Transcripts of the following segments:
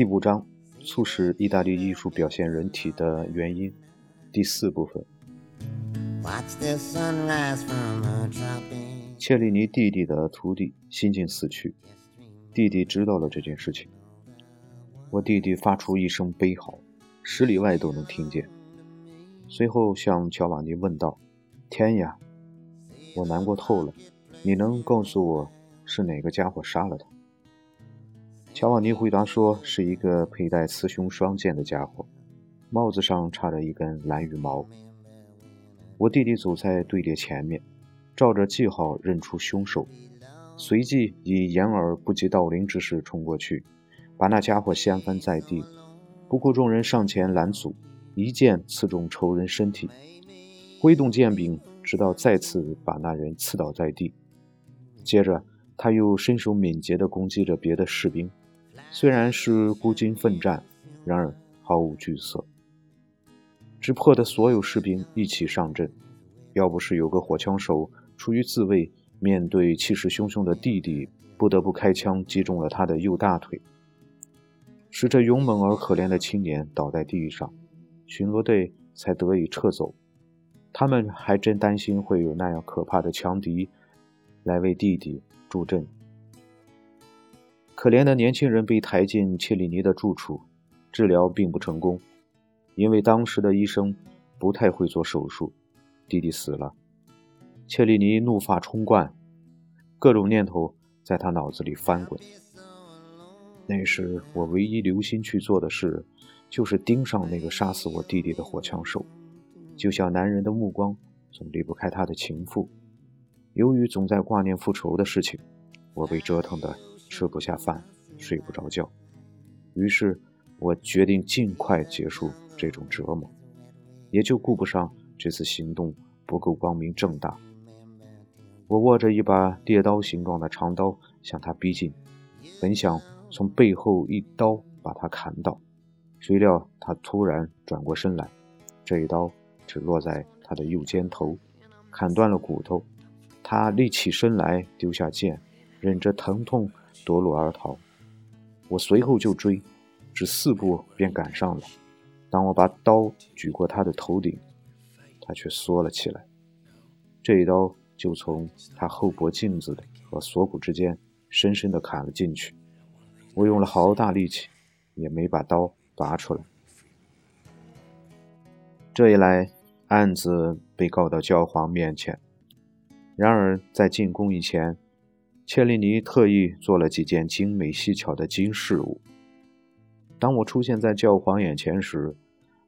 第五章：促使意大利艺术表现人体的原因。第四部分。切利尼弟弟的徒弟心境死去，弟弟知道了这件事情。我弟弟发出一声悲嚎，十里外都能听见。随后向乔瓦尼问道：“天呀，我难过透了！你能告诉我是哪个家伙杀了他？”乔瓦尼回答说：“是一个佩戴雌雄双剑的家伙，帽子上插着一根蓝羽毛。”我弟弟走在队列前面，照着记号认出凶手，随即以掩耳不及盗铃之势冲过去。把那家伙掀翻在地，不顾众人上前拦阻，一剑刺中仇人身体，挥动剑柄，直到再次把那人刺倒在地。接着，他又身手敏捷地攻击着别的士兵，虽然是孤军奋战，然而毫无惧色，只迫的所有士兵一起上阵。要不是有个火枪手出于自卫，面对气势汹汹的弟弟，不得不开枪击中了他的右大腿。使这勇猛而可怜的青年倒在地上，巡逻队才得以撤走。他们还真担心会有那样可怕的强敌来为弟弟助阵。可怜的年轻人被抬进切里尼的住处，治疗并不成功，因为当时的医生不太会做手术。弟弟死了，切里尼怒发冲冠，各种念头在他脑子里翻滚。那时我唯一留心去做的事，就是盯上那个杀死我弟弟的火枪手，就像男人的目光总离不开他的情妇。由于总在挂念复仇的事情，我被折腾的吃不下饭，睡不着觉。于是，我决定尽快结束这种折磨，也就顾不上这次行动不够光明正大。我握着一把猎刀形状的长刀向他逼近，本想。从背后一刀把他砍倒，谁料他突然转过身来，这一刀只落在他的右肩头，砍断了骨头。他立起身来，丢下剑，忍着疼痛夺路而逃。我随后就追，只四步便赶上了。当我把刀举过他的头顶，他却缩了起来，这一刀就从他后脖颈子和锁骨之间深深地砍了进去。我用了好大力气，也没把刀拔出来。这一来，案子被告到教皇面前。然而，在进宫以前，切利尼特意做了几件精美细巧的金饰物。当我出现在教皇眼前时，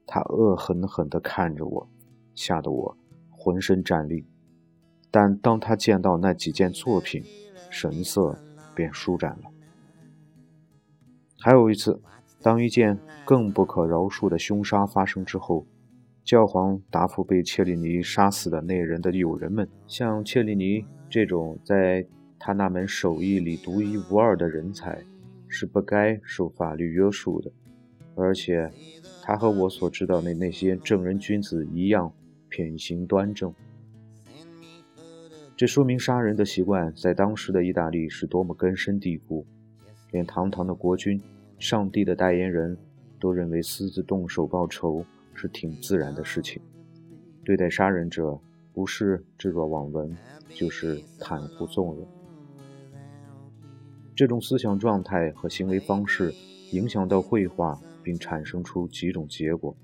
他恶狠狠地看着我，吓得我浑身战栗。但当他见到那几件作品，神色便舒展了。还有一次，当一件更不可饶恕的凶杀发生之后，教皇答复被切利尼杀死的那人的友人们：像切利尼这种在他那门手艺里独一无二的人才，是不该受法律约束的。而且，他和我所知道的那些正人君子一样，品行端正。这说明杀人的习惯在当时的意大利是多么根深蒂固。连堂堂的国君、上帝的代言人都认为私自动手报仇是挺自然的事情。对待杀人者，不是置若罔闻，就是袒护纵容。这种思想状态和行为方式影响到绘画，并产生出几种结果。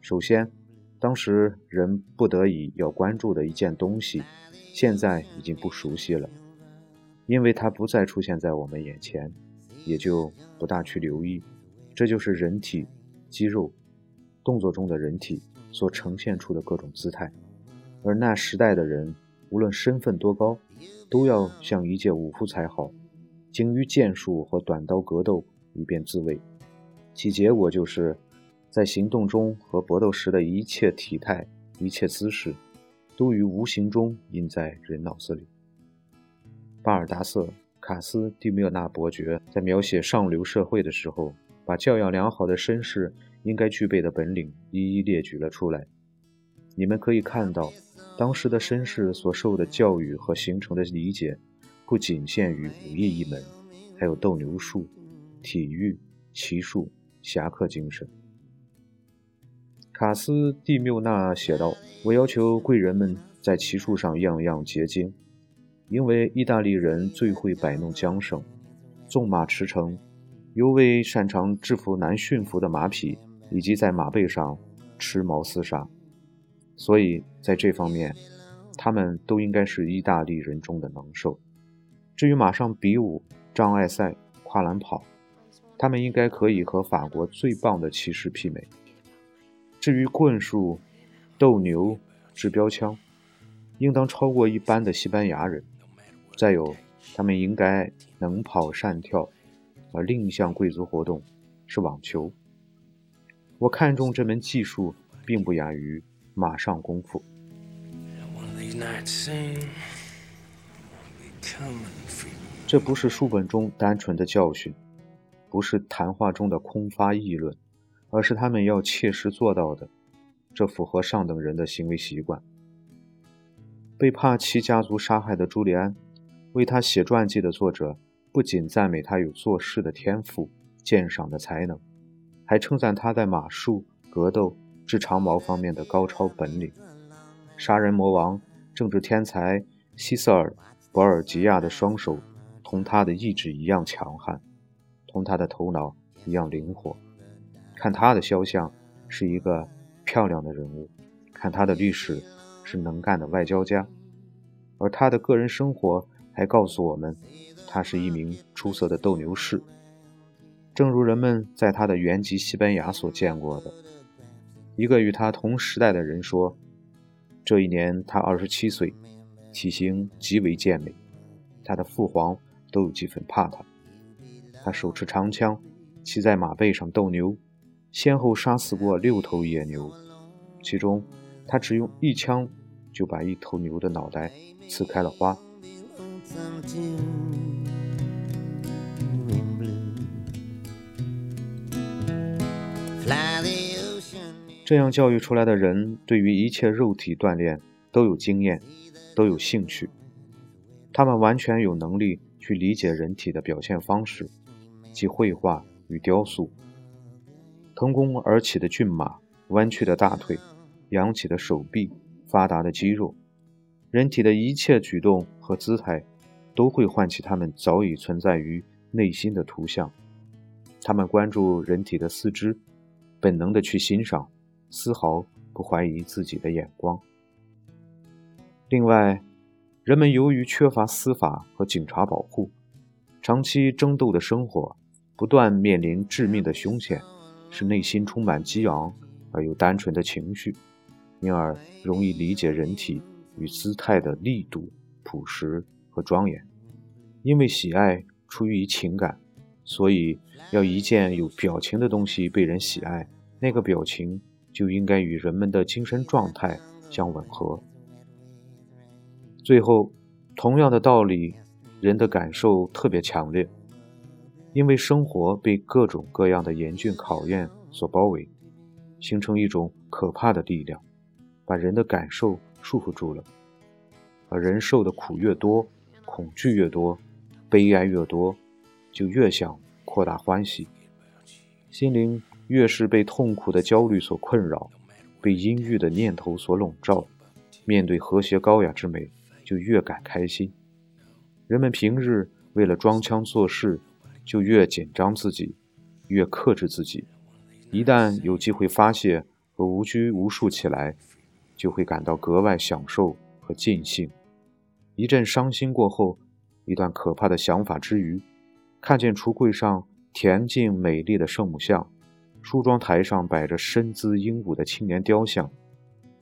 首先，当时人不得已要关注的一件东西，现在已经不熟悉了，因为它不再出现在我们眼前。也就不大去留意，这就是人体肌肉动作中的人体所呈现出的各种姿态。而那时代的人，无论身份多高，都要像一介武夫才好，精于剑术和短刀格斗，以便自卫。其结果就是，在行动中和搏斗时的一切体态、一切姿势，都于无形中印在人脑子里。巴尔达瑟。卡斯蒂米尔纳伯爵在描写上流社会的时候，把教养良好的绅士应该具备的本领一一列举了出来。你们可以看到，当时的绅士所受的教育和形成的理解，不仅限于武艺一门，还有斗牛术、体育、骑术、侠客精神。卡斯蒂缪纳写道：“我要求贵人们在骑术上样样结晶，因为意大利人最会摆弄缰绳，纵马驰骋，尤为擅长制服难驯服的马匹，以及在马背上持矛厮杀。所以在这方面，他们都应该是意大利人中的能手。至于马上比武、障碍赛、跨栏跑，他们应该可以和法国最棒的骑士媲美。”至于棍术、斗牛、掷标枪，应当超过一般的西班牙人。再有，他们应该能跑善跳。而另一项贵族活动是网球。我看中这门技术，并不亚于马上功夫。这不是书本中单纯的教训，不是谈话中的空发议论。而是他们要切实做到的，这符合上等人的行为习惯。被帕奇家族杀害的朱利安，为他写传记的作者不仅赞美他有做事的天赋、鉴赏的才能，还称赞他在马术、格斗、制长矛方面的高超本领。杀人魔王、政治天才希瑟尔·博尔吉亚的双手，同他的意志一样强悍，同他的头脑一样灵活。看他的肖像是一个漂亮的人物，看他的历史是能干的外交家，而他的个人生活还告诉我们，他是一名出色的斗牛士。正如人们在他的原籍西班牙所见过的，一个与他同时代的人说，这一年他二十七岁，体型极为健美，他的父皇都有几分怕他。他手持长枪，骑在马背上斗牛。先后杀死过六头野牛，其中他只用一枪就把一头牛的脑袋刺开了花。这样教育出来的人，对于一切肉体锻炼都有经验，都有兴趣，他们完全有能力去理解人体的表现方式，即绘画与雕塑。腾空而起的骏马，弯曲的大腿，扬起的手臂，发达的肌肉，人体的一切举动和姿态，都会唤起他们早已存在于内心的图像。他们关注人体的四肢，本能的去欣赏，丝毫不怀疑自己的眼光。另外，人们由于缺乏司法和警察保护，长期争斗的生活，不断面临致命的凶险。是内心充满激昂而又单纯的情绪，因而容易理解人体与姿态的力度、朴实和庄严。因为喜爱出于情感，所以要一件有表情的东西被人喜爱，那个表情就应该与人们的精神状态相吻合。最后，同样的道理，人的感受特别强烈。因为生活被各种各样的严峻考验所包围，形成一种可怕的力量，把人的感受束缚住了。而人受的苦越多，恐惧越多，悲哀越多，就越想扩大欢喜。心灵越是被痛苦的焦虑所困扰，被阴郁的念头所笼罩，面对和谐高雅之美，就越感开心。人们平日为了装腔作势。就越紧张自己，越克制自己。一旦有机会发泄和无拘无束起来，就会感到格外享受和尽兴。一阵伤心过后，一段可怕的想法之余，看见橱柜上恬静美丽的圣母像，梳妆台上摆着身姿英武的青年雕像，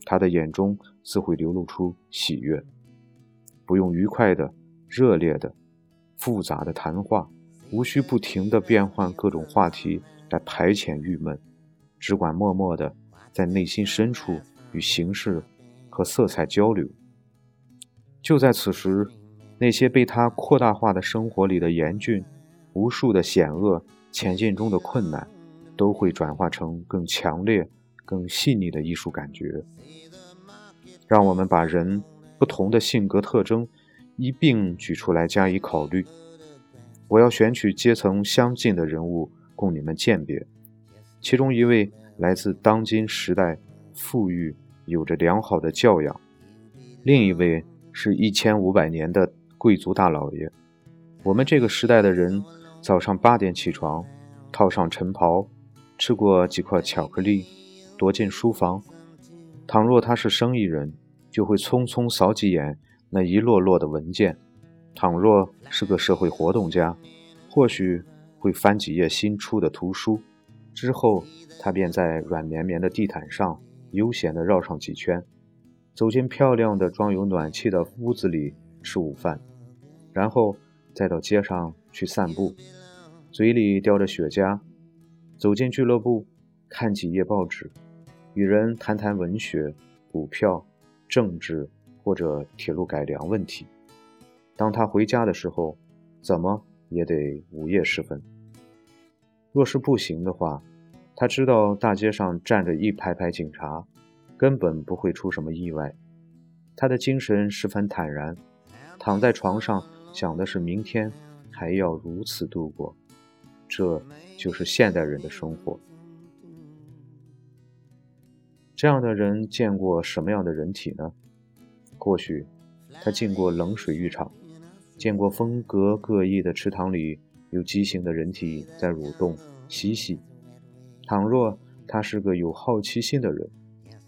他的眼中自会流露出喜悦。不用愉快的、热烈的、复杂的谈话。无需不停的变换各种话题来排遣郁闷，只管默默地在内心深处与形式和色彩交流。就在此时，那些被他扩大化的生活里的严峻、无数的险恶、前进中的困难，都会转化成更强烈、更细腻的艺术感觉。让我们把人不同的性格特征一并举出来加以考虑。我要选取阶层相近的人物，供你们鉴别。其中一位来自当今时代富裕、有着良好的教养，另一位是一千五百年的贵族大老爷。我们这个时代的人，早上八点起床，套上晨袍，吃过几块巧克力，躲进书房。倘若他是生意人，就会匆匆扫几眼那一摞摞的文件；倘若是个社会活动家，或许会翻几页新出的图书。之后，他便在软绵绵的地毯上悠闲地绕上几圈，走进漂亮的装有暖气的屋子里吃午饭，然后再到街上去散步，嘴里叼着雪茄，走进俱乐部看几页报纸，与人谈谈文学、股票、政治或者铁路改良问题。当他回家的时候，怎么也得午夜时分。若是不行的话，他知道大街上站着一排排警察，根本不会出什么意外。他的精神十分坦然，躺在床上想的是明天还要如此度过。这就是现代人的生活。这样的人见过什么样的人体呢？或许他进过冷水浴场，见过风格各异的池塘里。有畸形的人体在蠕动嬉戏。倘若他是个有好奇心的人，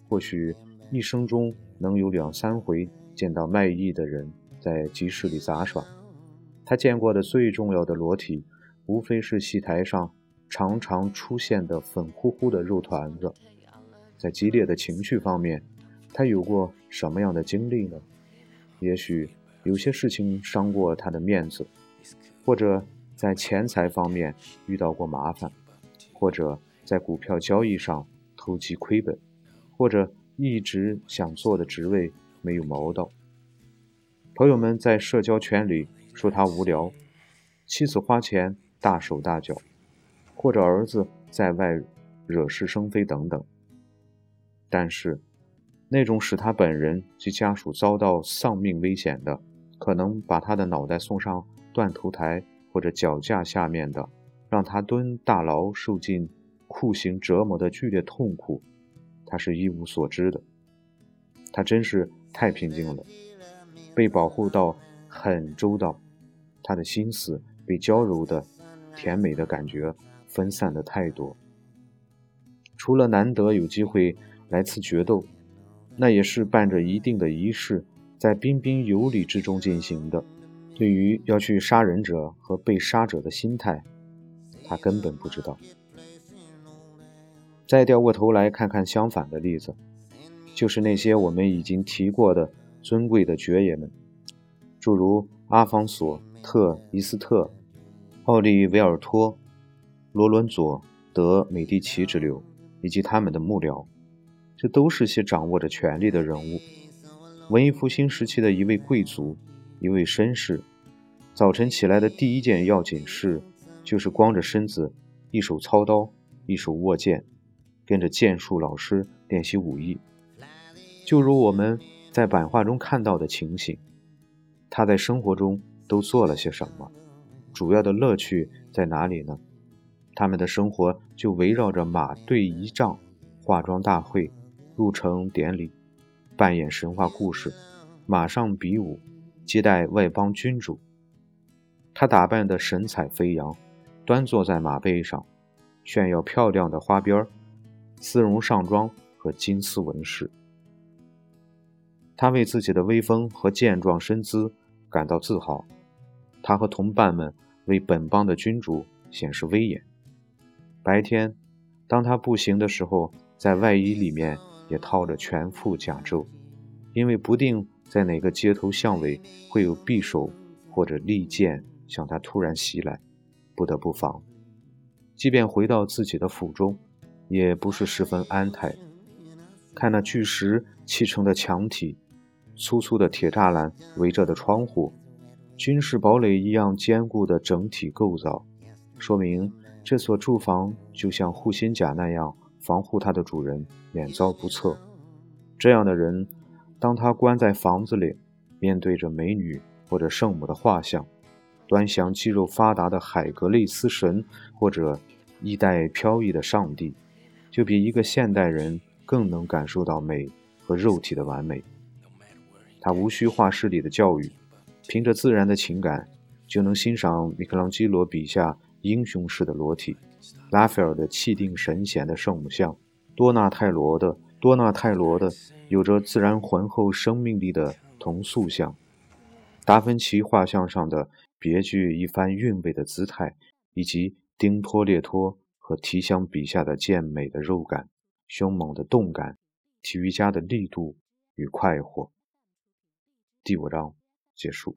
或许一生中能有两三回见到卖艺的人在集市里杂耍。他见过的最重要的裸体，无非是戏台上常常出现的粉乎乎的肉团子。在激烈的情绪方面，他有过什么样的经历呢？也许有些事情伤过他的面子，或者。在钱财方面遇到过麻烦，或者在股票交易上投机亏本，或者一直想做的职位没有谋到。朋友们在社交圈里说他无聊，妻子花钱大手大脚，或者儿子在外惹是生非等等。但是，那种使他本人及家属遭到丧命危险的，可能把他的脑袋送上断头台。或者脚架下面的，让他蹲大牢受尽酷刑折磨的剧烈痛苦，他是一无所知的。他真是太平静了，被保护到很周到，他的心思被娇柔的、甜美的感觉分散的太多。除了难得有机会来次决斗，那也是伴着一定的仪式，在彬彬有礼之中进行的。对于要去杀人者和被杀者的心态，他根本不知道。再掉过头来看看相反的例子，就是那些我们已经提过的尊贵的爵爷们，诸如阿方索·特伊斯特、奥利维尔托、罗伦佐·德美第奇之流，以及他们的幕僚，这都是些掌握着权力的人物。文艺复兴时期的一位贵族。一位绅士，早晨起来的第一件要紧事，就是光着身子，一手操刀，一手握剑，跟着剑术老师练习武艺。就如我们在版画中看到的情形，他在生活中都做了些什么？主要的乐趣在哪里呢？他们的生活就围绕着马队仪仗、化妆大会、入城典礼、扮演神话故事、马上比武。接待外邦君主，他打扮得神采飞扬，端坐在马背上，炫耀漂亮的花边、丝绒上装和金丝纹饰。他为自己的威风和健壮身姿感到自豪，他和同伴们为本邦的君主显示威严。白天，当他步行的时候，在外衣里面也套着全副甲胄，因为不定。在哪个街头巷尾会有匕首或者利剑向他突然袭来，不得不防。即便回到自己的府中，也不是十分安泰。看那巨石砌成的墙体，粗粗的铁栅栏围着的窗户，军事堡垒一样坚固的整体构造，说明这所住房就像护心甲那样防护它的主人免遭不测。这样的人。当他关在房子里，面对着美女或者圣母的画像，端详肌肉发达的海格力斯神或者衣带飘逸的上帝，就比一个现代人更能感受到美和肉体的完美。他无需画室里的教育，凭着自然的情感，就能欣赏米开朗基罗笔下英雄式的裸体，拉斐尔的气定神闲的圣母像，多纳泰罗的多纳泰罗的有着自然浑厚生命力的铜塑像，达芬奇画像上的别具一番韵味的姿态，以及丁托列托和提香笔下的健美的肉感、凶猛的动感、体育家的力度与快活。第五章结束。